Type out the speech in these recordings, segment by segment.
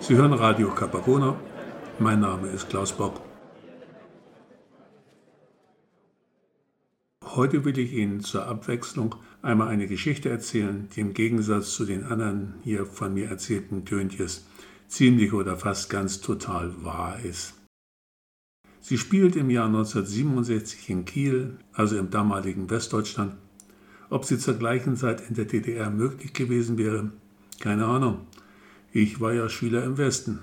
Sie hören Radio Capacona. Mein Name ist Klaus Bock. Heute will ich Ihnen zur Abwechslung einmal eine Geschichte erzählen, die im Gegensatz zu den anderen hier von mir erzählten Töntjes ziemlich oder fast ganz total wahr ist. Sie spielt im Jahr 1967 in Kiel, also im damaligen Westdeutschland. Ob sie zur gleichen Zeit in der DDR möglich gewesen wäre, keine Ahnung. Ich war ja Schüler im Westen.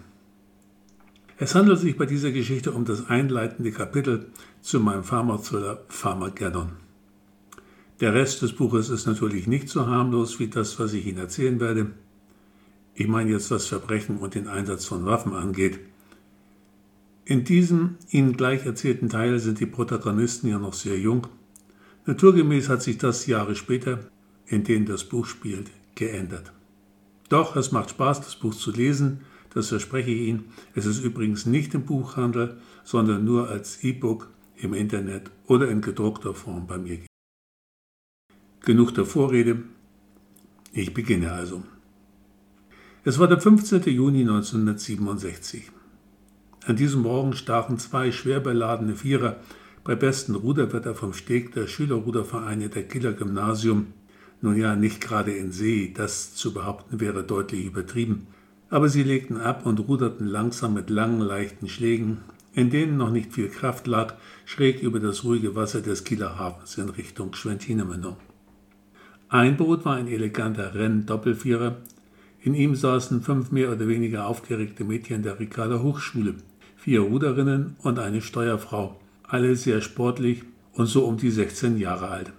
Es handelt sich bei dieser Geschichte um das einleitende Kapitel zu meinem Pharma-Thriller. Der Rest des Buches ist natürlich nicht so harmlos wie das, was ich Ihnen erzählen werde. Ich meine jetzt, was Verbrechen und den Einsatz von Waffen angeht. In diesem Ihnen gleich erzählten Teil sind die Protagonisten ja noch sehr jung. Naturgemäß hat sich das Jahre später, in denen das Buch spielt, geändert. Doch es macht Spaß, das Buch zu lesen, das verspreche ich Ihnen. Es ist übrigens nicht im Buchhandel, sondern nur als E-Book im Internet oder in gedruckter Form bei mir. Genug der Vorrede. Ich beginne also. Es war der 15. Juni 1967. An diesem Morgen stachen zwei schwer beladene Vierer bei bestem Ruderwetter vom Steg der Schülerrudervereine der Kieler Gymnasium, nun ja nicht gerade in See, das zu behaupten wäre deutlich übertrieben, aber sie legten ab und ruderten langsam mit langen, leichten Schlägen, in denen noch nicht viel Kraft lag, schräg über das ruhige Wasser des Kieler Hafens in Richtung Schwentinemündung. Ein Boot war ein eleganter Renn-Doppelvierer. In ihm saßen fünf mehr oder weniger aufgeregte Mädchen der Ricarda Hochschule, vier Ruderinnen und eine Steuerfrau, alle sehr sportlich und so um die 16 Jahre alt.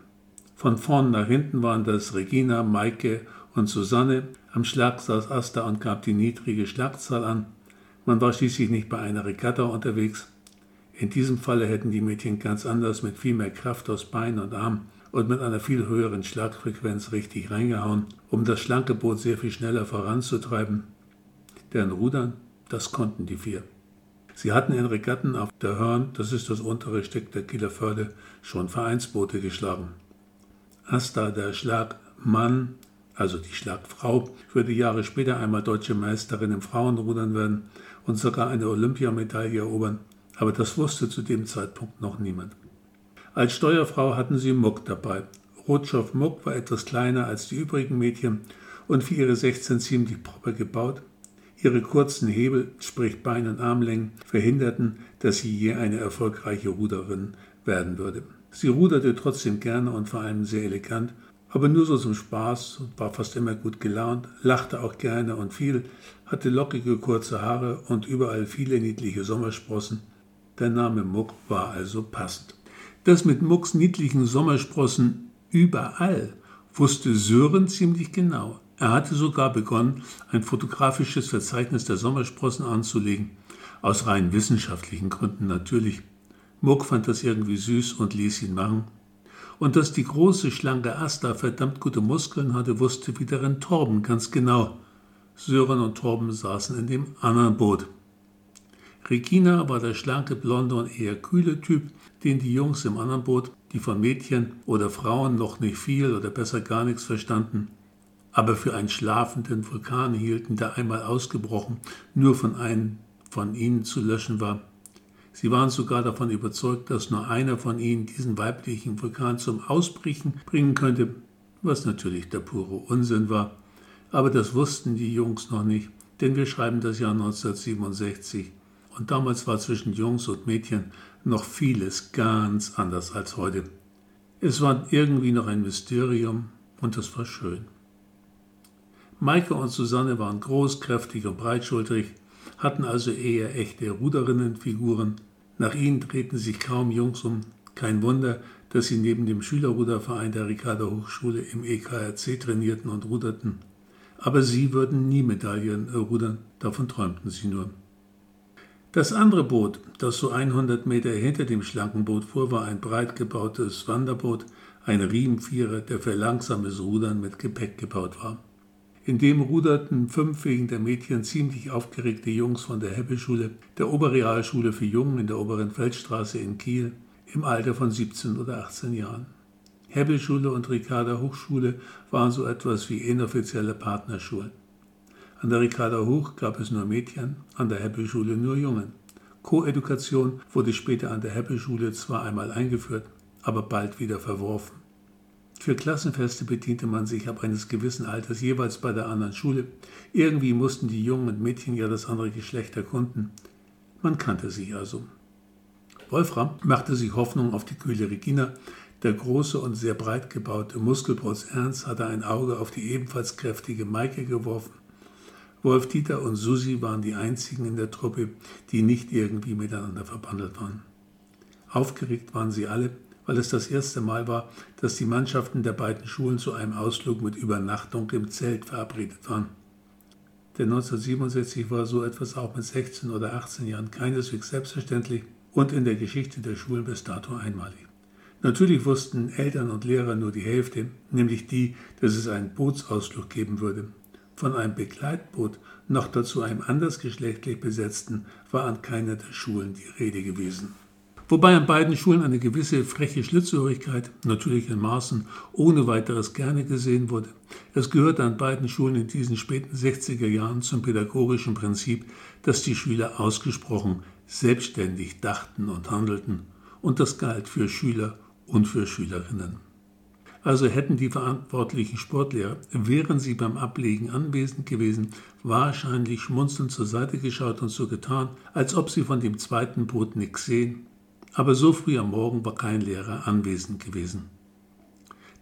Von vorn nach hinten waren das Regina, Maike und Susanne, am Schlag saß Asta und gab die niedrige Schlagzahl an. Man war schließlich nicht bei einer Regatta unterwegs. In diesem Falle hätten die Mädchen ganz anders mit viel mehr Kraft aus Bein und Arm und mit einer viel höheren Schlagfrequenz richtig reingehauen, um das schlanke Boot sehr viel schneller voranzutreiben. Deren Rudern, das konnten die vier. Sie hatten in Regatten auf der Hörn, das ist das untere Stück der Kieler Förde, schon Vereinsboote geschlagen. Asta, der Schlagmann, also die Schlagfrau, würde Jahre später einmal deutsche Meisterin im Frauenrudern werden und sogar eine Olympiamedaille erobern, aber das wusste zu dem Zeitpunkt noch niemand. Als Steuerfrau hatten sie Muck dabei. Rotschow Muck war etwas kleiner als die übrigen Mädchen und für ihre 16 ziemlich proper gebaut, Ihre kurzen Hebel, sprich Bein- und Armlängen, verhinderten, dass sie je eine erfolgreiche Ruderin werden würde. Sie ruderte trotzdem gerne und vor allem sehr elegant, aber nur so zum Spaß und war fast immer gut gelaunt, lachte auch gerne und viel, hatte lockige kurze Haare und überall viele niedliche Sommersprossen. Der Name Muck war also passend. Das mit Mucks niedlichen Sommersprossen überall wusste Sören ziemlich genau. Er hatte sogar begonnen, ein fotografisches Verzeichnis der Sommersprossen anzulegen, aus rein wissenschaftlichen Gründen natürlich. Muck fand das irgendwie süß und ließ ihn machen. Und dass die große, schlanke Asta verdammt gute Muskeln hatte, wusste wiederum Torben ganz genau. Sören und Torben saßen in dem anderen Boot. Regina war der schlanke, blonde und eher kühle Typ, den die Jungs im anderen Boot, die von Mädchen oder Frauen noch nicht viel oder besser gar nichts verstanden, aber für einen schlafenden Vulkan hielten, der einmal ausgebrochen, nur von einem von ihnen zu löschen war. Sie waren sogar davon überzeugt, dass nur einer von ihnen diesen weiblichen Vulkan zum Ausbrechen bringen könnte, was natürlich der pure Unsinn war. Aber das wussten die Jungs noch nicht, denn wir schreiben das Jahr 1967 und damals war zwischen Jungs und Mädchen noch vieles ganz anders als heute. Es war irgendwie noch ein Mysterium und es war schön. Maike und Susanne waren groß, kräftig und breitschultrig, hatten also eher echte Ruderinnenfiguren. Nach ihnen drehten sich kaum Jungs um. Kein Wunder, dass sie neben dem Schülerruderverein der Ricarda Hochschule im EKRC trainierten und ruderten. Aber sie würden nie Medaillen rudern, davon träumten sie nur. Das andere Boot, das so 100 Meter hinter dem schlanken Boot fuhr, war ein breit gebautes Wanderboot, ein Riemenvierer, der für langsames Rudern mit Gepäck gebaut war. In dem ruderten fünf wegen der Mädchen ziemlich aufgeregte Jungs von der Heppe-Schule, der Oberrealschule für Jungen in der Oberen Feldstraße in Kiel, im Alter von 17 oder 18 Jahren. Hebbelschule und Ricarda Hochschule waren so etwas wie inoffizielle Partnerschulen. An der Ricarda Hoch gab es nur Mädchen, an der Hebbelschule nur Jungen. Koedukation wurde später an der Hebbelschule zwar einmal eingeführt, aber bald wieder verworfen. Für Klassenfeste bediente man sich ab eines gewissen Alters jeweils bei der anderen Schule. Irgendwie mussten die Jungen und Mädchen ja das andere Geschlecht erkunden. Man kannte sich also. Wolfram machte sich Hoffnung auf die kühle Regina. Der große und sehr breit gebaute Muskelprotz Ernst hatte ein Auge auf die ebenfalls kräftige Maike geworfen. Wolf Dieter und Susi waren die einzigen in der Truppe, die nicht irgendwie miteinander verbandelt waren. Aufgeregt waren sie alle, weil es das erste Mal war, dass die Mannschaften der beiden Schulen zu einem Ausflug mit Übernachtung im Zelt verabredet waren. Denn 1967 war so etwas auch mit 16 oder 18 Jahren keineswegs selbstverständlich und in der Geschichte der Schulen bis dato einmalig. Natürlich wussten Eltern und Lehrer nur die Hälfte, nämlich die, dass es einen Bootsausflug geben würde. Von einem Begleitboot, noch dazu einem andersgeschlechtlich besetzten, war an keiner der Schulen die Rede gewesen. Wobei an beiden Schulen eine gewisse freche Schlitzohrigkeit, natürlich in Maßen, ohne weiteres gerne gesehen wurde. Es gehörte an beiden Schulen in diesen späten 60er Jahren zum pädagogischen Prinzip, dass die Schüler ausgesprochen selbstständig dachten und handelten, und das galt für Schüler und für Schülerinnen. Also hätten die verantwortlichen Sportlehrer, wären sie beim Ablegen anwesend gewesen, wahrscheinlich schmunzelnd zur Seite geschaut und so getan, als ob sie von dem zweiten Boot nichts sehen aber so früh am Morgen war kein Lehrer anwesend gewesen.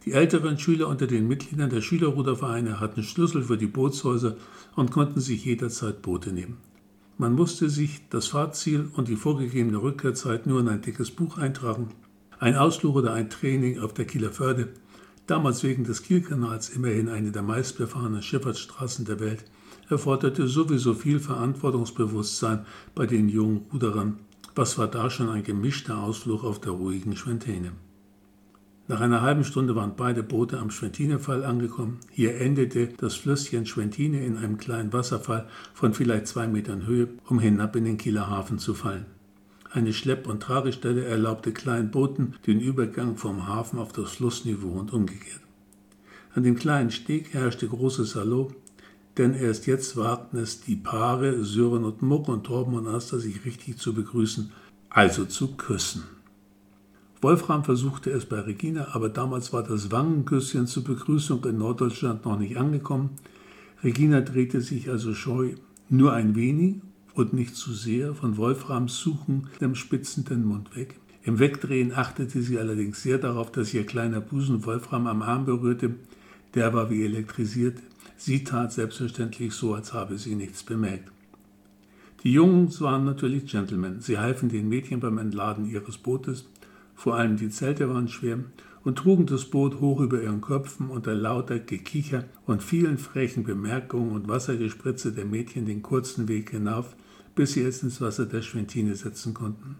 Die älteren Schüler unter den Mitgliedern der Schülerrudervereine hatten Schlüssel für die Bootshäuser und konnten sich jederzeit Boote nehmen. Man musste sich das Fahrziel und die vorgegebene Rückkehrzeit nur in ein dickes Buch eintragen. Ein Ausflug oder ein Training auf der Kieler Förde, damals wegen des Kielkanals immerhin eine der meistbefahrenen Schifffahrtsstraßen der Welt, erforderte sowieso viel Verantwortungsbewusstsein bei den jungen Ruderern was war da schon ein gemischter Ausflug auf der ruhigen Schwentine? Nach einer halben Stunde waren beide Boote am Schwentinefall angekommen. Hier endete das Flüsschen Schwentine in einem kleinen Wasserfall von vielleicht zwei Metern Höhe, um hinab in den Kieler Hafen zu fallen. Eine Schlepp- und Tragestelle erlaubte kleinen Booten den Übergang vom Hafen auf das Flussniveau und umgekehrt. An dem kleinen Steg herrschte großes Hallo, denn erst jetzt wagten es die Paare Sören und Muck und Torben und Asta sich richtig zu begrüßen, also zu küssen. Wolfram versuchte es bei Regina, aber damals war das Wangenküsschen zur Begrüßung in Norddeutschland noch nicht angekommen. Regina drehte sich also scheu nur ein wenig und nicht zu sehr von Wolframs suchendem spitzenden Mund weg. Im Wegdrehen achtete sie allerdings sehr darauf, dass ihr kleiner Busen Wolfram am Arm berührte. Der war wie elektrisiert. Sie tat selbstverständlich so, als habe sie nichts bemerkt. Die Jungs waren natürlich Gentlemen. Sie halfen den Mädchen beim Entladen ihres Bootes. Vor allem die Zelte waren schwer und trugen das Boot hoch über ihren Köpfen unter lauter Gekicher und vielen frechen Bemerkungen und Wassergespritze der Mädchen den kurzen Weg hinauf, bis sie es ins Wasser der Schwentine setzen konnten.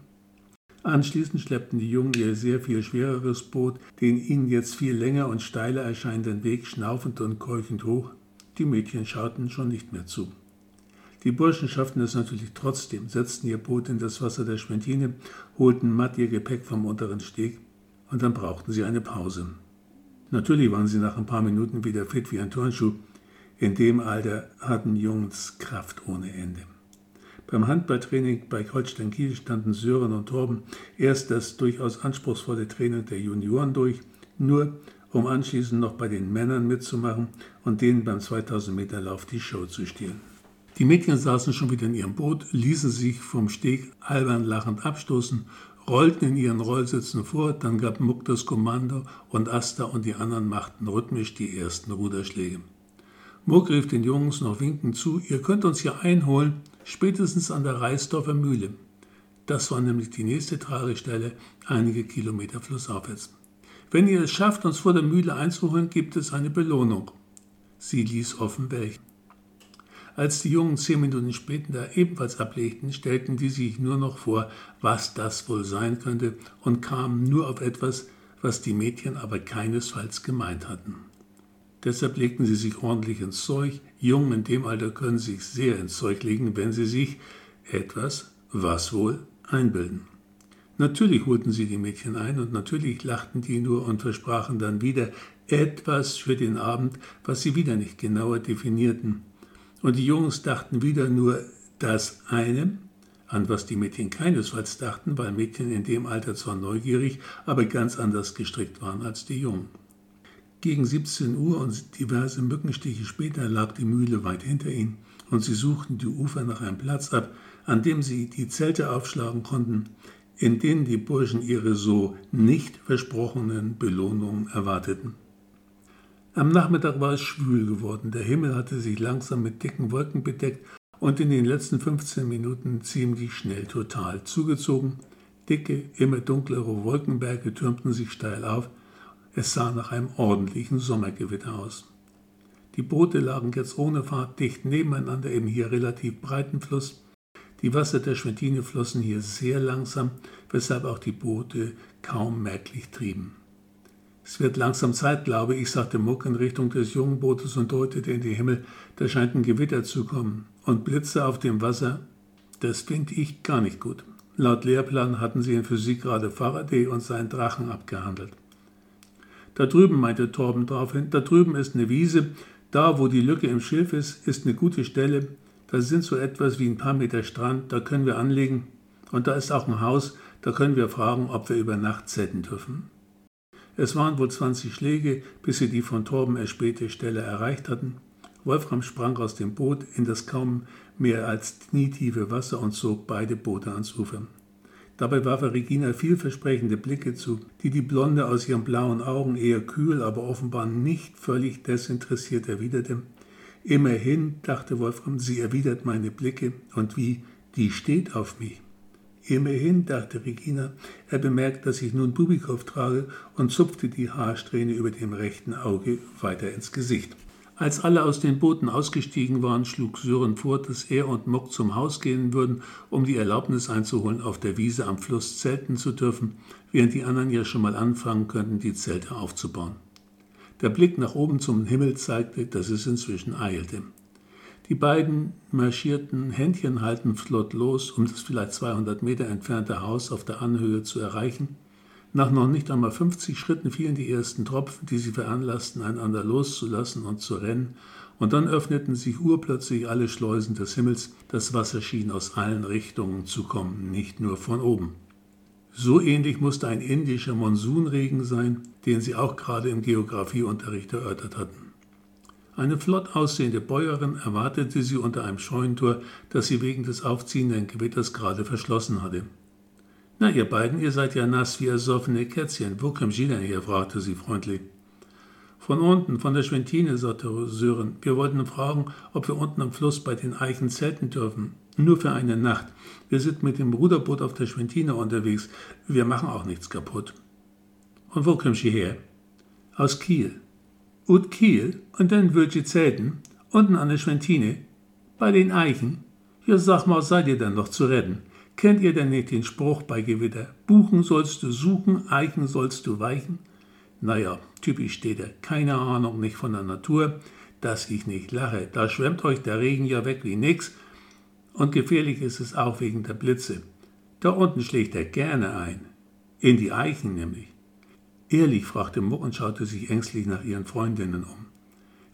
Anschließend schleppten die Jungen ihr sehr viel schwereres Boot, den ihnen jetzt viel länger und steiler erscheinenden Weg schnaufend und keuchend hoch, die Mädchen schauten schon nicht mehr zu. Die Burschen schafften es natürlich trotzdem, setzten ihr Boot in das Wasser der Schwentine, holten matt ihr Gepäck vom unteren Steg und dann brauchten sie eine Pause. Natürlich waren sie nach ein paar Minuten wieder fit wie ein Turnschuh. In dem Alter hatten Jungs Kraft ohne Ende. Beim Handballtraining bei Holstein Kiel standen Sören und Torben erst das durchaus anspruchsvolle Training der Junioren durch, nur um anschließend noch bei den Männern mitzumachen und denen beim 2000 Meter Lauf die Show zu stehlen. Die Mädchen saßen schon wieder in ihrem Boot, ließen sich vom Steg albern lachend abstoßen, rollten in ihren Rollsitzen vor, dann gab Muck das Kommando und Asta und die anderen machten rhythmisch die ersten Ruderschläge. Muck rief den Jungs noch winkend zu, ihr könnt uns hier einholen, spätestens an der Reisdorfer Mühle. Das war nämlich die nächste Tragestelle, einige Kilometer flussaufwärts. Wenn ihr es schafft, uns vor der Mühle einzuholen, gibt es eine Belohnung. Sie ließ offen welchen. Als die Jungen zehn Minuten später ebenfalls ablegten, stellten die sich nur noch vor, was das wohl sein könnte und kamen nur auf etwas, was die Mädchen aber keinesfalls gemeint hatten. Deshalb legten sie sich ordentlich ins Zeug. Jungen in dem Alter können sich sehr ins Zeug legen, wenn sie sich etwas, was wohl, einbilden. Natürlich holten sie die Mädchen ein und natürlich lachten die nur und versprachen dann wieder etwas für den Abend, was sie wieder nicht genauer definierten. Und die Jungs dachten wieder nur das eine, an was die Mädchen keinesfalls dachten, weil Mädchen in dem Alter zwar neugierig, aber ganz anders gestrickt waren als die Jungen. Gegen 17 Uhr und diverse Mückenstiche später lag die Mühle weit hinter ihnen und sie suchten die Ufer nach einem Platz ab, an dem sie die Zelte aufschlagen konnten, in denen die Burschen ihre so nicht versprochenen Belohnungen erwarteten. Am Nachmittag war es schwül geworden, der Himmel hatte sich langsam mit dicken Wolken bedeckt und in den letzten 15 Minuten ziemlich schnell total zugezogen. Dicke, immer dunklere Wolkenberge türmten sich steil auf, es sah nach einem ordentlichen Sommergewitter aus. Die Boote lagen jetzt ohne Fahrt dicht nebeneinander im hier relativ breiten Fluss, die Wasser der Schwentine flossen hier sehr langsam, weshalb auch die Boote kaum merklich trieben. Es wird langsam Zeit, glaube ich, sagte Muck in Richtung des jungen Bootes und deutete in den Himmel, da scheint ein Gewitter zu kommen. Und Blitze auf dem Wasser, das finde ich gar nicht gut. Laut Lehrplan hatten sie in Physik gerade Faraday und seinen Drachen abgehandelt. Da drüben, meinte Torben daraufhin, da drüben ist eine Wiese, da wo die Lücke im Schilf ist, ist eine gute Stelle, da sind so etwas wie ein paar Meter Strand, da können wir anlegen. Und da ist auch ein Haus, da können wir fragen, ob wir über Nacht zelten dürfen. Es waren wohl 20 Schläge, bis sie die von Torben erspähte Stelle erreicht hatten. Wolfram sprang aus dem Boot in das kaum mehr als knietiefe Wasser und zog beide Boote ans Ufer. Dabei warf er Regina vielversprechende Blicke zu, die die Blonde aus ihren blauen Augen eher kühl, aber offenbar nicht völlig desinteressiert erwiderte. Immerhin, dachte Wolfram, sie erwidert meine Blicke und wie, die steht auf mich. Immerhin, dachte Regina, er bemerkt, dass ich nun Bubikow trage und zupfte die Haarsträhne über dem rechten Auge weiter ins Gesicht. Als alle aus den Booten ausgestiegen waren, schlug Sören vor, dass er und Mock zum Haus gehen würden, um die Erlaubnis einzuholen, auf der Wiese am Fluss zelten zu dürfen, während die anderen ja schon mal anfangen könnten, die Zelte aufzubauen. Der Blick nach oben zum Himmel zeigte, dass es inzwischen eilte. Die beiden marschierten Händchen halten flott los, um das vielleicht 200 Meter entfernte Haus auf der Anhöhe zu erreichen. Nach noch nicht einmal 50 Schritten fielen die ersten Tropfen, die sie veranlassten, einander loszulassen und zu rennen, und dann öffneten sich urplötzlich alle Schleusen des Himmels, das Wasser schien aus allen Richtungen zu kommen, nicht nur von oben. So ähnlich musste ein indischer Monsunregen sein, den sie auch gerade im Geographieunterricht erörtert hatten. Eine flott aussehende Bäuerin erwartete sie unter einem Scheunentor, das sie wegen des aufziehenden Gewitters gerade verschlossen hatte. Na, ihr beiden, ihr seid ja nass wie ersoffene Kätzchen. Wo kommt Sie denn her? fragte sie freundlich. Von unten, von der Schwentine, sagte Sören. Wir wollten fragen, ob wir unten am Fluss bei den Eichen zelten dürfen. Nur für eine Nacht. Wir sind mit dem Ruderboot auf der Schwentine unterwegs. Wir machen auch nichts kaputt. Und wo kommst du her? Aus Kiel. Ut Kiel? Und dann würd ihr zelten? Unten an der Schwentine? Bei den Eichen? Ja, sag mal, seid ihr denn noch zu retten? Kennt ihr denn nicht den Spruch bei Gewitter? Buchen sollst du suchen, Eichen sollst du weichen? Naja, typisch steht er. Keine Ahnung, nicht von der Natur, dass ich nicht lache. Da schwemmt euch der Regen ja weg wie nix und gefährlich ist es auch wegen der Blitze. Da unten schlägt er gerne ein. In die Eichen nämlich. Ehrlich, fragte Muck und schaute sich ängstlich nach ihren Freundinnen um.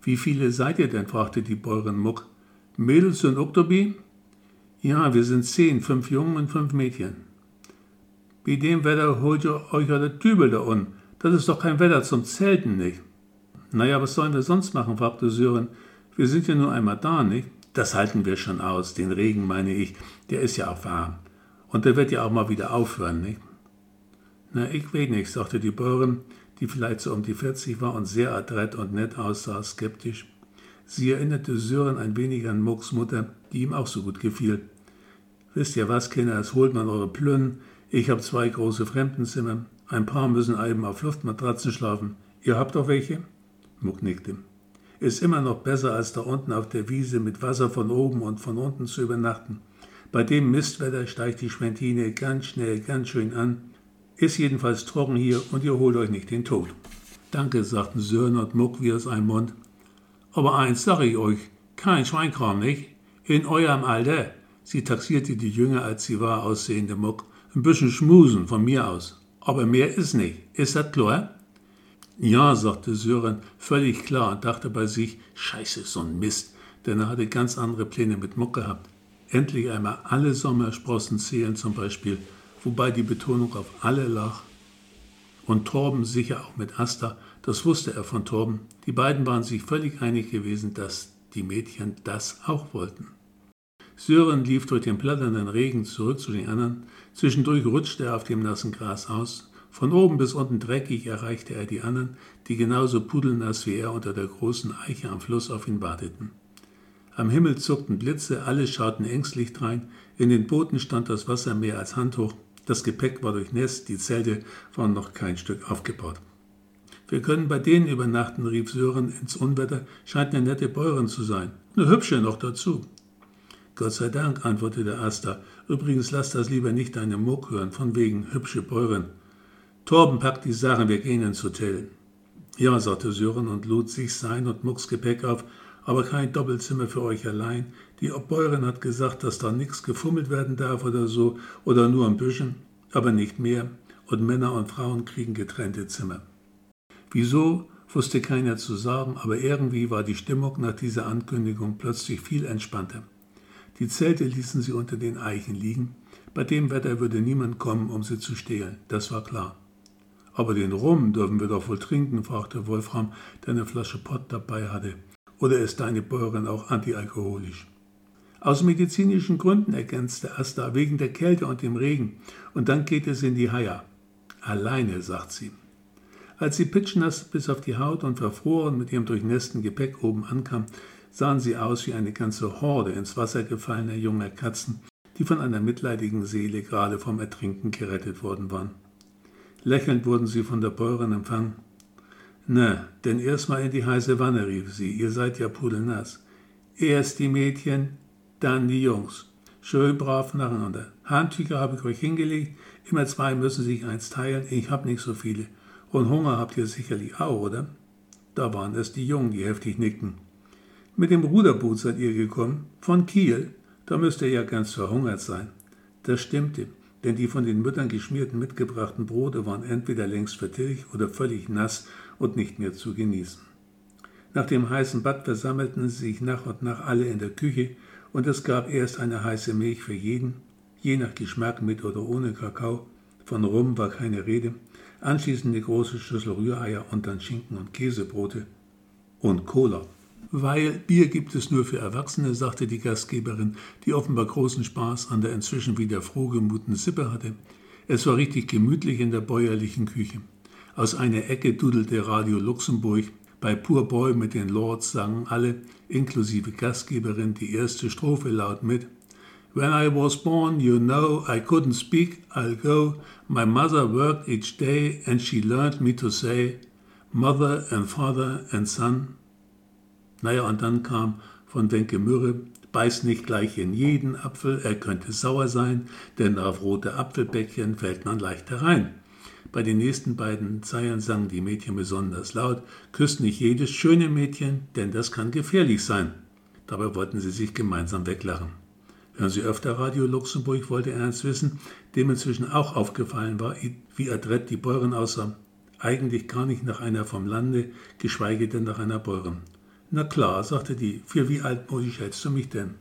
Wie viele seid ihr denn? fragte die Bäuerin Muck. Mädels und Oktobi? Ja, wir sind zehn, fünf Jungen und fünf Mädchen. Wie dem Wetter holt ihr euch ja der Dübel da unten. Das ist doch kein Wetter zum Zelten, nicht? Naja, was sollen wir sonst machen? fragte Sören. Wir sind ja nur einmal da, nicht? Das halten wir schon aus. Den Regen meine ich, der ist ja auch warm. Und der wird ja auch mal wieder aufhören, nicht? Na, ich weiß nicht, sagte die Bäuerin, die vielleicht so um die 40 war und sehr adrett und nett aussah, skeptisch. Sie erinnerte Sören ein wenig an Mucks Mutter, die ihm auch so gut gefiel. Wisst ihr was, Kinder, es holt man eure Plünnen. Ich habe zwei große Fremdenzimmer. Ein paar müssen eben auf Luftmatratzen schlafen. Ihr habt auch welche? Muck nickte ist immer noch besser, als da unten auf der Wiese mit Wasser von oben und von unten zu übernachten. Bei dem Mistwetter steigt die Schwentine ganz schnell, ganz schön an. Ist jedenfalls trocken hier und ihr holt euch nicht den Tod. Danke, sagten Sören und Muck wie aus einem Mund. Aber eins sage ich euch, kein Schweinkram, nicht? In eurem Alter, sie taxierte die jünger als sie war aussehende Muck, Ein bisschen schmusen von mir aus. Aber mehr ist nicht. Ist das klar? Ja, sagte Sören, völlig klar und dachte bei sich, scheiße, so ein Mist, denn er hatte ganz andere Pläne mit Muck gehabt. Endlich einmal alle Sommersprossen zählen zum Beispiel, wobei die Betonung auf alle lag. Und Torben sicher auch mit Asta, das wusste er von Torben. Die beiden waren sich völlig einig gewesen, dass die Mädchen das auch wollten. Sören lief durch den platternden Regen zurück zu den anderen. Zwischendurch rutschte er auf dem nassen Gras aus. Von oben bis unten dreckig erreichte er die anderen, die genauso pudelnass wie er unter der großen Eiche am Fluss auf ihn warteten. Am Himmel zuckten Blitze, alle schauten ängstlich drein. In den Booten stand das Wasser mehr als handhoch. Das Gepäck war durchnässt, die Zelte waren noch kein Stück aufgebaut. Wir können bei denen übernachten, rief Sören ins Unwetter. Scheint eine nette Bäuerin zu sein. Eine hübsche noch dazu. Gott sei Dank, antwortete Asta. Übrigens lass das lieber nicht deine Muck hören, von wegen hübsche Bäuerin. Torben packt die Sachen, wir gehen ins Hotel. Ja, sagte Sören und lud sich sein und Mucks Gepäck auf, aber kein Doppelzimmer für euch allein. Die Bäuerin hat gesagt, dass da nichts gefummelt werden darf oder so, oder nur ein bisschen, aber nicht mehr, und Männer und Frauen kriegen getrennte Zimmer. Wieso, wusste keiner zu sagen, aber irgendwie war die Stimmung nach dieser Ankündigung plötzlich viel entspannter. Die Zelte ließen sie unter den Eichen liegen. Bei dem Wetter würde niemand kommen, um sie zu stehlen, das war klar. Aber den Rum dürfen wir doch wohl trinken, fragte Wolfram, der eine Flasche Pott dabei hatte. Oder ist deine Bäuerin auch antialkoholisch? Aus medizinischen Gründen, ergänzte Asta, wegen der Kälte und dem Regen. Und dann geht es in die Haia. Alleine, sagt sie. Als sie pitschnass bis auf die Haut und verfroren mit ihrem durchnässten Gepäck oben ankam, sahen sie aus wie eine ganze Horde ins Wasser gefallener junger Katzen, die von einer mitleidigen Seele gerade vom Ertrinken gerettet worden waren. Lächelnd wurden sie von der Bäuerin empfangen. Na, denn erstmal in die heiße Wanne, rief sie, ihr seid ja pudelnass. Erst die Mädchen, dann die Jungs. Schön brav nacheinander. Handtücher habe ich euch hingelegt, immer zwei müssen sich eins teilen, ich hab nicht so viele. Und Hunger habt ihr sicherlich auch, oder? Da waren es die Jungen, die heftig nickten. Mit dem Ruderboot seid ihr gekommen? Von Kiel? Da müsst ihr ja ganz verhungert sein. Das stimmte, denn die von den Müttern geschmierten mitgebrachten Brote waren entweder längst vertilgt oder völlig nass und nicht mehr zu genießen. Nach dem heißen Bad versammelten sie sich nach und nach alle in der Küche und es gab erst eine heiße Milch für jeden, je nach Geschmack mit oder ohne Kakao. Von Rum war keine Rede. Anschließend eine große Schüssel Rühreier und dann Schinken und Käsebrote und Cola. Weil Bier gibt es nur für Erwachsene, sagte die Gastgeberin, die offenbar großen Spaß an der inzwischen wieder frohgemuten Sippe hatte. Es war richtig gemütlich in der bäuerlichen Küche. Aus einer Ecke dudelte Radio Luxemburg. Bei Pur Boy mit den Lords sangen alle, inklusive Gastgeberin, die erste Strophe laut mit. When I was born, you know, I couldn't speak, I'll go. My mother worked each day and she learned me to say, Mother and Father and Son. Naja, und dann kam von Wenke Mürre, beiß nicht gleich in jeden Apfel, er könnte sauer sein, denn auf rote Apfelbäckchen fällt man leicht herein. Bei den nächsten beiden Zeilen sangen die Mädchen besonders laut, küsst nicht jedes schöne Mädchen, denn das kann gefährlich sein. Dabei wollten sie sich gemeinsam weglachen. Hören Sie öfter Radio Luxemburg, wollte Ernst wissen, dem inzwischen auch aufgefallen war, wie adrett die Bäuerin aussah. Eigentlich gar nicht nach einer vom Lande, geschweige denn nach einer Bäuerin. Na klar, sagte die, für wie altmodisch hältst du mich denn?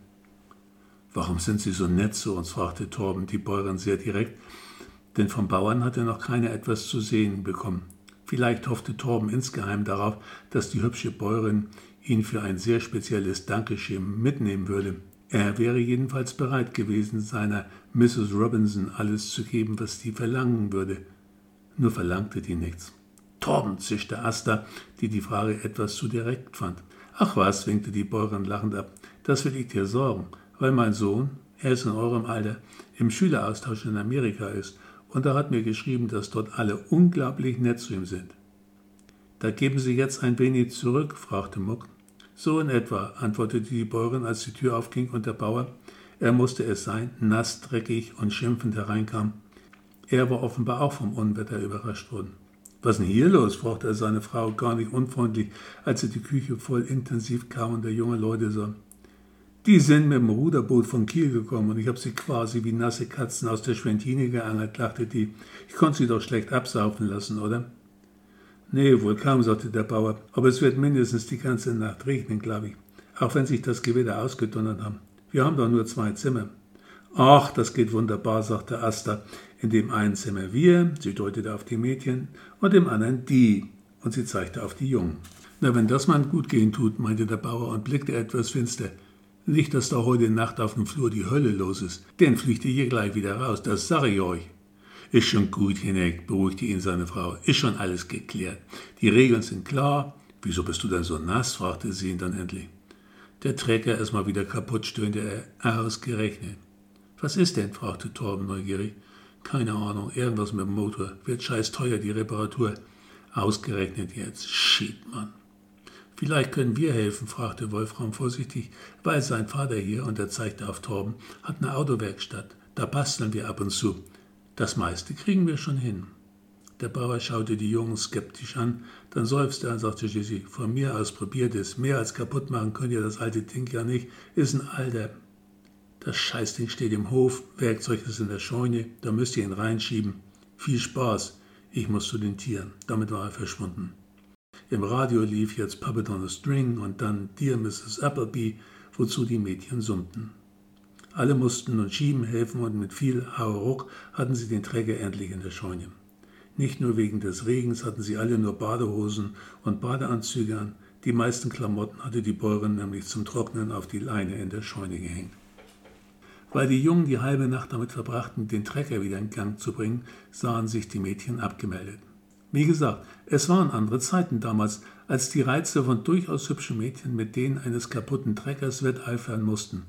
Warum sind Sie so nett zu uns? fragte Torben die Bäuerin sehr direkt, denn vom Bauern hatte noch keiner etwas zu sehen bekommen. Vielleicht hoffte Torben insgeheim darauf, dass die hübsche Bäuerin ihn für ein sehr spezielles Dankeschön mitnehmen würde. Er wäre jedenfalls bereit gewesen, seiner Mrs. Robinson alles zu geben, was die verlangen würde. Nur verlangte die nichts. Torben, zischte Asta, die die Frage etwas zu direkt fand. Ach was, winkte die Bäuerin lachend ab, das will ich dir sorgen, weil mein Sohn, er ist in eurem Alter, im Schüleraustausch in Amerika ist und er hat mir geschrieben, dass dort alle unglaublich nett zu ihm sind. Da geben Sie jetzt ein wenig zurück? fragte Muck. So in etwa, antwortete die Bäuerin, als die Tür aufging und der Bauer, er musste es sein, nass, dreckig und schimpfend hereinkam. Er war offenbar auch vom Unwetter überrascht worden. Was ist denn hier los? fragte er seine Frau gar nicht unfreundlich, als er die Küche voll intensiv kauender junge Leute sah. Die sind mit dem Ruderboot von Kiel gekommen und ich habe sie quasi wie nasse Katzen aus der Schwentine geangelt, lachte die. Ich konnte sie doch schlecht absaufen lassen, oder? Nee, wohl kaum, sagte der Bauer, aber es wird mindestens die ganze Nacht regnen, glaube ich. Auch wenn sich das Gewitter ausgedonnert haben. Wir haben doch nur zwei Zimmer. Ach, das geht wunderbar, sagte Asta. In dem einen Zimmer wir, sie deutete auf die Mädchen, und im anderen die, und sie zeigte auf die Jungen. Na, wenn das mal gut gehen tut, meinte der Bauer und blickte etwas finster. Nicht, dass da heute Nacht auf dem Flur die Hölle los ist. Den fliegt ihr hier gleich wieder raus, das sage ich euch. Ist schon gut, Hineck, beruhigte ihn seine Frau. Ist schon alles geklärt. Die Regeln sind klar. Wieso bist du denn so nass? fragte sie ihn dann endlich. Der Trecker ist mal wieder kaputt, stöhnte er. Ausgerechnet. Was ist denn? fragte Torben neugierig. Keine Ahnung, irgendwas mit dem Motor. Wird scheiß teuer, die Reparatur. Ausgerechnet jetzt. Shit, Mann. Vielleicht können wir helfen, fragte Wolfram vorsichtig, weil sein Vater hier, und er zeigte auf Torben, hat eine Autowerkstatt. Da basteln wir ab und zu. Das meiste kriegen wir schon hin. Der Bauer schaute die Jungen skeptisch an, dann seufzte er und sagte schließlich, von mir aus probiert es, mehr als kaputt machen könnt ihr das alte Ding ja nicht, ist ein alter. Das Scheißding steht im Hof, Werkzeug ist in der Scheune, da müsst ihr ihn reinschieben. Viel Spaß, ich muss zu den Tieren. Damit war er verschwunden. Im Radio lief jetzt Puppet on a String und dann Dear Mrs. Appleby, wozu die Mädchen summten. Alle mussten nun schieben, helfen und mit viel Hauruck hatten sie den Träger endlich in der Scheune. Nicht nur wegen des Regens hatten sie alle nur Badehosen und Badeanzüge an, die meisten Klamotten hatte die Bäuerin nämlich zum Trocknen auf die Leine in der Scheune gehängt. Weil die Jungen die halbe Nacht damit verbrachten, den Trecker wieder in Gang zu bringen, sahen sich die Mädchen abgemeldet. Wie gesagt, es waren andere Zeiten damals, als die Reize von durchaus hübschen Mädchen mit denen eines kaputten Treckers wetteifern mussten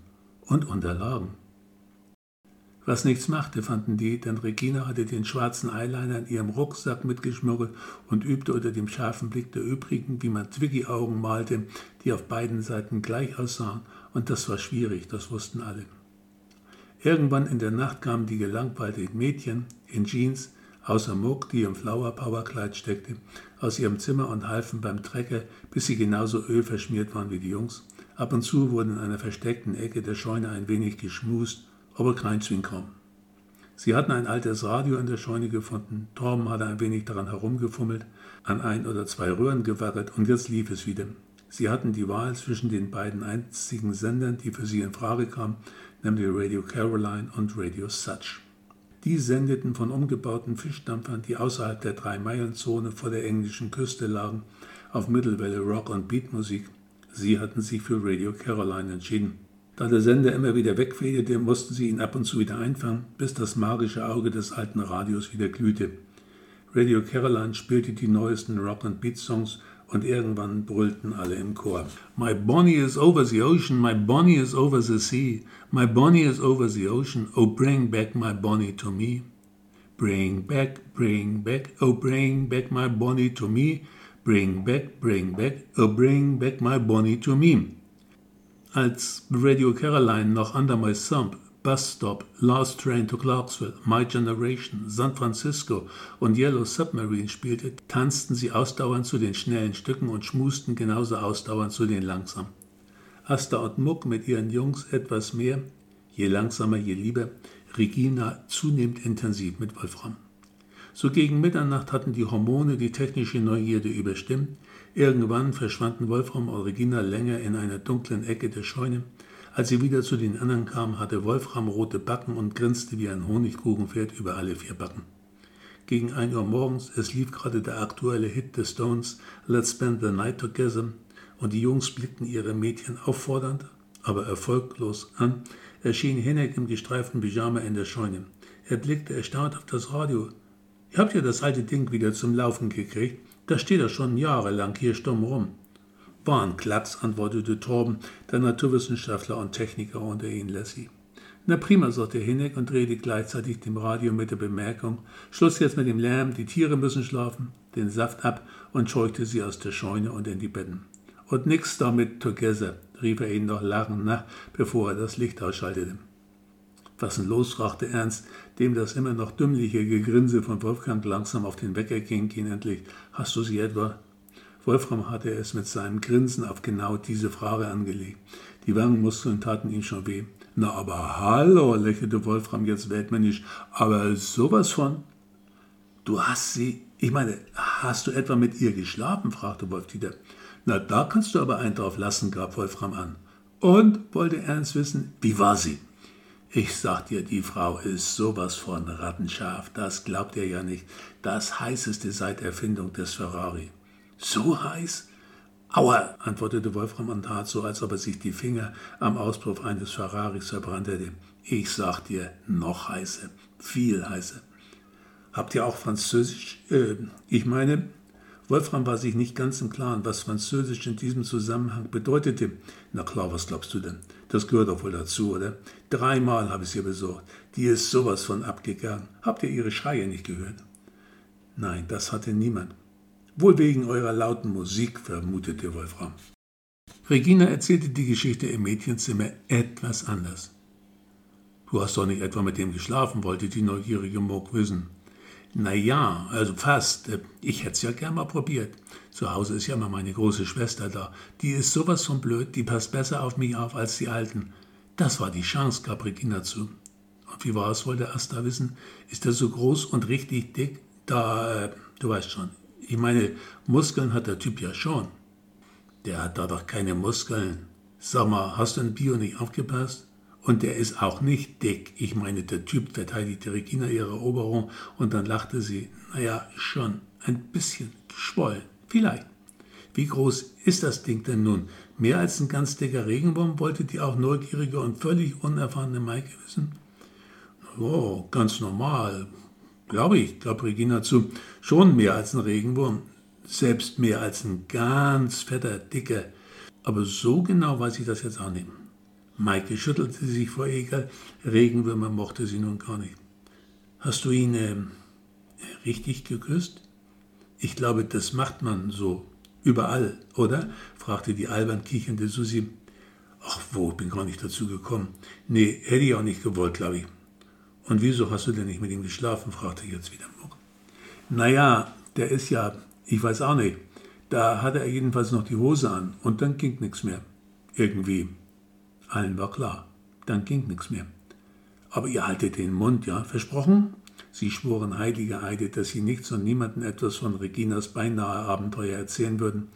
und unterlagen. Was nichts machte, fanden die, denn Regina hatte den schwarzen Eyeliner in ihrem Rucksack mitgeschmuggelt und übte unter dem scharfen Blick der übrigen, wie man Twiggy-Augen malte, die auf beiden Seiten gleich aussahen, und das war schwierig, das wussten alle. Irgendwann in der Nacht kamen die gelangweilten Mädchen in Jeans außer Muck, die im Flower Power Kleid steckte, aus ihrem Zimmer und halfen beim Trecker, bis sie genauso ölverschmiert waren wie die Jungs. Ab und zu wurde in einer versteckten Ecke der Scheune ein wenig geschmust, aber kein Zwinkraum. Sie hatten ein altes Radio in der Scheune gefunden. Torben hatte ein wenig daran herumgefummelt, an ein oder zwei Röhren gewackelt und jetzt lief es wieder. Sie hatten die Wahl zwischen den beiden einzigen Sendern, die für sie in Frage kamen, nämlich Radio Caroline und Radio Such. Die sendeten von umgebauten Fischdampfern, die außerhalb der Drei-Meilen-Zone vor der englischen Küste lagen, auf Mittelwelle Rock- und Beatmusik. Sie hatten sich für Radio Caroline entschieden. Da der Sender immer wieder wegfederte, mussten sie ihn ab und zu wieder einfangen, bis das magische Auge des alten Radios wieder glühte. Radio Caroline spielte die neuesten Rock- und Beat-Songs und irgendwann brüllten alle im Chor. My Bonnie is over the ocean, my Bonnie is over the sea, my Bonnie is over the ocean, oh bring back my Bonnie to me. Bring back, bring back, oh bring back my Bonnie to me. Bring back, bring back, oh bring back my Bonnie to me. Als Radio Caroline noch Under My Thumb Bus Stop, Last Train to Clarksville, My Generation, San Francisco und Yellow Submarine spielte, tanzten sie ausdauernd zu den schnellen Stücken und schmusten genauso ausdauernd zu den langsamen. Asta und Muck mit ihren Jungs etwas mehr, je langsamer, je lieber, Regina zunehmend intensiv mit Wolfram. So gegen Mitternacht hatten die Hormone die technische Neugierde überstimmt. Irgendwann verschwanden Wolfram und Regina länger in einer dunklen Ecke der Scheune, als sie wieder zu den anderen kam, hatte Wolfram rote Backen und grinste wie ein Honigkuchenpferd über alle vier Backen. Gegen ein Uhr morgens, es lief gerade der aktuelle Hit des Stones, Let's Spend the Night Together, und die Jungs blickten ihre Mädchen auffordernd, aber erfolglos an, erschien Hinek im gestreiften Pyjama in der Scheune. Er blickte erstaunt auf das Radio. Ihr habt ja das alte Ding wieder zum Laufen gekriegt. Da steht er schon jahrelang hier stumm rum. War ein Klacks, antwortete Torben, der Naturwissenschaftler und Techniker unter ihnen Lassie. Na prima, sagte Hinek und drehte gleichzeitig dem Radio mit der Bemerkung, Schluss jetzt mit dem Lärm, die Tiere müssen schlafen, den Saft ab und scheuchte sie aus der Scheune und in die Betten. Und nix damit together, rief er ihnen noch lachend nach, bevor er das Licht ausschaltete. Was denn los? fragte Ernst, dem das immer noch dümmliche Gegrinse von Wolfgang langsam auf den Wecker ging, ihn endlich. Hast du sie etwa? Wolfram hatte es mit seinem Grinsen auf genau diese Frage angelegt. Die Wangenmuskeln taten ihm schon weh. Na, aber hallo, lächelte Wolfram jetzt weltmännisch, aber sowas von. Du hast sie, ich meine, hast du etwa mit ihr geschlafen? fragte Wolf Dieter. Na, da kannst du aber einen drauf lassen, gab Wolfram an. Und wollte Ernst wissen, wie war sie? Ich sag dir, die Frau ist sowas von rattenscharf, das glaubt ihr ja nicht. Das heißeste seit Erfindung des Ferrari. So heiß? Aua, antwortete Wolfram und tat so, als ob er sich die Finger am Auspuff eines Ferraris verbrannte. Ich sag dir, noch heißer, viel heißer. Habt ihr auch Französisch? Äh, ich meine, Wolfram war sich nicht ganz im Klaren, was Französisch in diesem Zusammenhang bedeutete. Na klar, was glaubst du denn? Das gehört doch wohl dazu, oder? Dreimal habe ich sie besorgt. Die ist sowas von abgegangen. Habt ihr ihre Schreie nicht gehört? Nein, das hatte niemand. Wohl wegen eurer lauten Musik, vermutete Wolfram. Regina erzählte die Geschichte im Mädchenzimmer etwas anders. Du hast doch nicht etwa mit dem geschlafen, wollte die neugierige Muck wissen. Na ja, also fast. Ich hätte es ja gern mal probiert. Zu Hause ist ja immer meine große Schwester da. Die ist sowas von blöd, die passt besser auf mich auf als die Alten. Das war die Chance, gab Regina zu. Und wie war es, wollte Asta wissen? Ist er so groß und richtig dick? Da, äh, du weißt schon, ich meine, Muskeln hat der Typ ja schon. Der hat da doch keine Muskeln. Sag mal, hast du ein Bio nicht aufgepasst? Und der ist auch nicht dick. Ich meine, der Typ verteidigte Regina ihre Eroberung und dann lachte sie. Naja, schon ein bisschen geschwollen. Vielleicht. Wie groß ist das Ding denn nun? Mehr als ein ganz dicker Regenwurm, wollte die auch neugierige und völlig unerfahrene Maike wissen? Oh, ganz normal. Glaube ich, gab Regina zu, schon mehr als ein Regenwurm, selbst mehr als ein ganz fetter, dicker. Aber so genau weiß ich das jetzt auch nicht. Maike schüttelte sich vor Ekel, Regenwürmer mochte sie nun gar nicht. Hast du ihn äh, richtig geküsst? Ich glaube, das macht man so. Überall, oder? fragte die albern kichernde Susi. Ach wo, bin gar nicht dazu gekommen. Nee, hätte ich auch nicht gewollt, glaube ich. Und wieso hast du denn nicht mit ihm geschlafen? fragte jetzt wieder Muck. Naja, der ist ja, ich weiß auch nicht. Da hatte er jedenfalls noch die Hose an und dann ging nichts mehr. Irgendwie. Allen war klar. Dann ging nichts mehr. Aber ihr haltet den Mund, ja? Versprochen? Sie schworen heilige Eide, dass sie nichts und niemanden etwas von Reginas beinahe Abenteuer erzählen würden.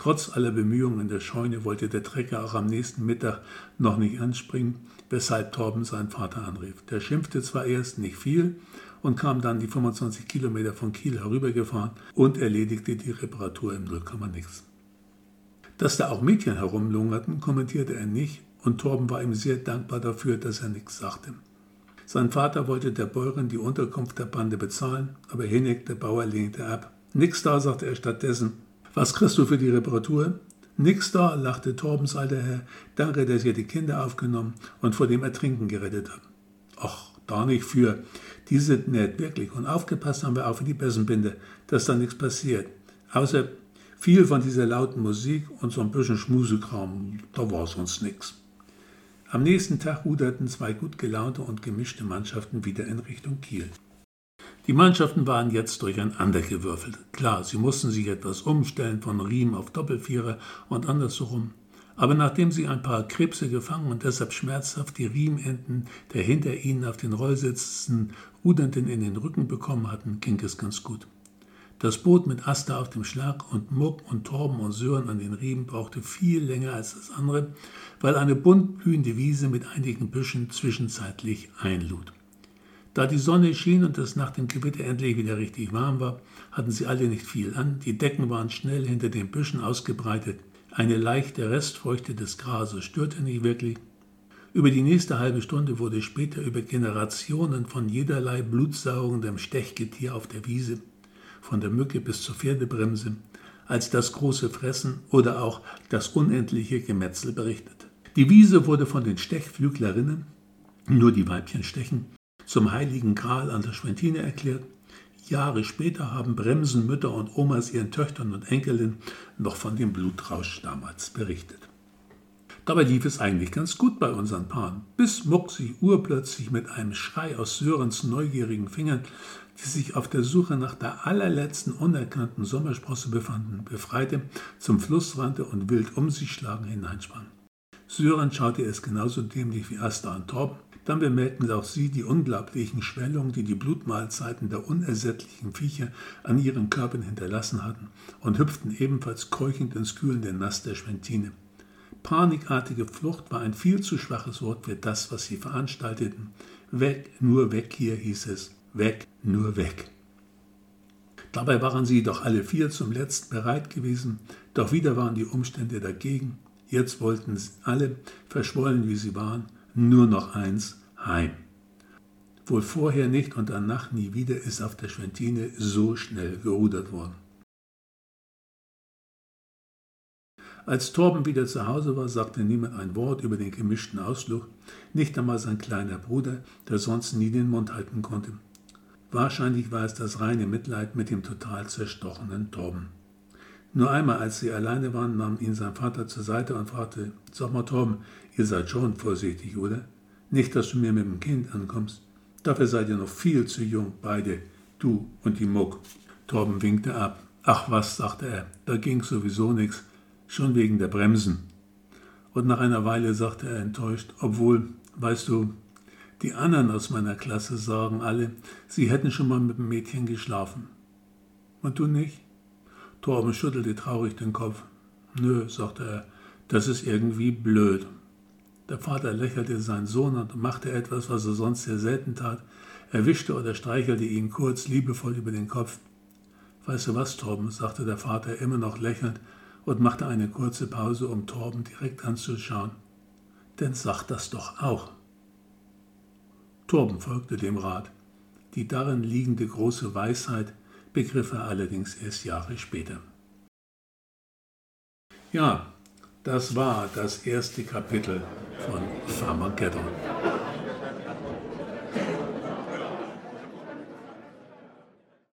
Trotz aller Bemühungen der Scheune wollte der Trecker auch am nächsten Mittag noch nicht anspringen, weshalb Torben seinen Vater anrief. Der schimpfte zwar erst nicht viel und kam dann die 25 Kilometer von Kiel herübergefahren und erledigte die Reparatur im Nullkomma-Nix. Dass da auch Mädchen herumlungerten, kommentierte er nicht und Torben war ihm sehr dankbar dafür, dass er nichts sagte. Sein Vater wollte der Bäuerin die Unterkunft der Bande bezahlen, aber Hennig, der Bauer, lehnte ab. Nix da, sagte er stattdessen. Was kriegst du für die Reparatur? Nix da, lachte Torbens alter Herr. Danke, dass ihr die Kinder aufgenommen und vor dem Ertrinken gerettet habt. Ach, da nicht für. Die sind nett, wirklich. Und aufgepasst haben wir auch für die Bessenbinde, dass da nichts passiert. Außer viel von dieser lauten Musik und so ein bisschen Schmusekram, da war sonst nichts. Am nächsten Tag ruderten zwei gut gelaunte und gemischte Mannschaften wieder in Richtung Kiel. Die Mannschaften waren jetzt durcheinander gewürfelt. Klar, sie mussten sich etwas umstellen von Riemen auf Doppelvierer und andersherum. Aber nachdem sie ein paar Krebse gefangen und deshalb schmerzhaft die Riemenenden der hinter ihnen auf den Rollsitzen Rudernden in den Rücken bekommen hatten, ging es ganz gut. Das Boot mit Asta auf dem Schlag und Muck und Torben und Sören an den Riemen brauchte viel länger als das andere, weil eine bunt blühende Wiese mit einigen Büschen zwischenzeitlich einlud. Da die Sonne schien und es nach dem Gewitter endlich wieder richtig warm war, hatten sie alle nicht viel an, die Decken waren schnell hinter den Büschen ausgebreitet, eine leichte Restfeuchte des Grases störte nicht wirklich. Über die nächste halbe Stunde wurde später über Generationen von jederlei blutsaugendem Stechgetier auf der Wiese, von der Mücke bis zur Pferdebremse, als das große Fressen oder auch das unendliche Gemetzel berichtet. Die Wiese wurde von den Stechflüglerinnen, nur die Weibchen stechen, zum heiligen Gral an der Schwentine erklärt. Jahre später haben Bremsen, Mütter und Omas ihren Töchtern und Enkelinnen noch von dem Blutrausch damals berichtet. Dabei lief es eigentlich ganz gut bei unseren Paaren, bis Muxi urplötzlich mit einem Schrei aus Sörens neugierigen Fingern, die sich auf der Suche nach der allerletzten unerkannten Sommersprosse befanden, befreite, zum Fluss rannte und wild um sich schlagen hineinsprang. Sören schaute es genauso dämlich wie Asta und Torben, dann bemerkten auch sie die unglaublichen Schwellungen, die die Blutmahlzeiten der unersättlichen Viecher an ihren Körpern hinterlassen hatten, und hüpften ebenfalls keuchend ins kühlende Nass der Schwentine. Panikartige Flucht war ein viel zu schwaches Wort für das, was sie veranstalteten. Weg, nur weg hier, hieß es. Weg, nur weg. Dabei waren sie doch alle vier zum letzten bereit gewesen, doch wieder waren die Umstände dagegen. Jetzt wollten alle, verschwollen wie sie waren, nur noch eins, heim. Wohl vorher nicht und danach nie wieder ist auf der Schwentine so schnell gerudert worden. Als Torben wieder zu Hause war, sagte niemand ein Wort über den gemischten Ausflug, nicht einmal sein kleiner Bruder, der sonst nie den Mund halten konnte. Wahrscheinlich war es das reine Mitleid mit dem total zerstochenen Torben. Nur einmal, als sie alleine waren, nahm ihn sein Vater zur Seite und fragte, sag mal Torben, ihr seid schon vorsichtig, oder? Nicht, dass du mir mit dem Kind ankommst. Dafür seid ihr noch viel zu jung, beide, du und die Muck. Torben winkte ab. Ach was, sagte er, da ging sowieso nichts schon wegen der Bremsen. Und nach einer Weile sagte er enttäuscht, obwohl, weißt du, die anderen aus meiner Klasse sagen alle, sie hätten schon mal mit dem Mädchen geschlafen. Und du nicht? Torben schüttelte traurig den Kopf. Nö, sagte er, das ist irgendwie blöd. Der Vater lächelte seinen Sohn und machte etwas, was er sonst sehr selten tat. Er wischte oder streichelte ihn kurz liebevoll über den Kopf. Weißt du was, Torben, sagte der Vater immer noch lächelnd und machte eine kurze Pause, um Torben direkt anzuschauen. Denn sag das doch auch. Torben folgte dem Rat. Die darin liegende große Weisheit begriff er allerdings erst Jahre später. Ja, das war das erste Kapitel von Farmageddon.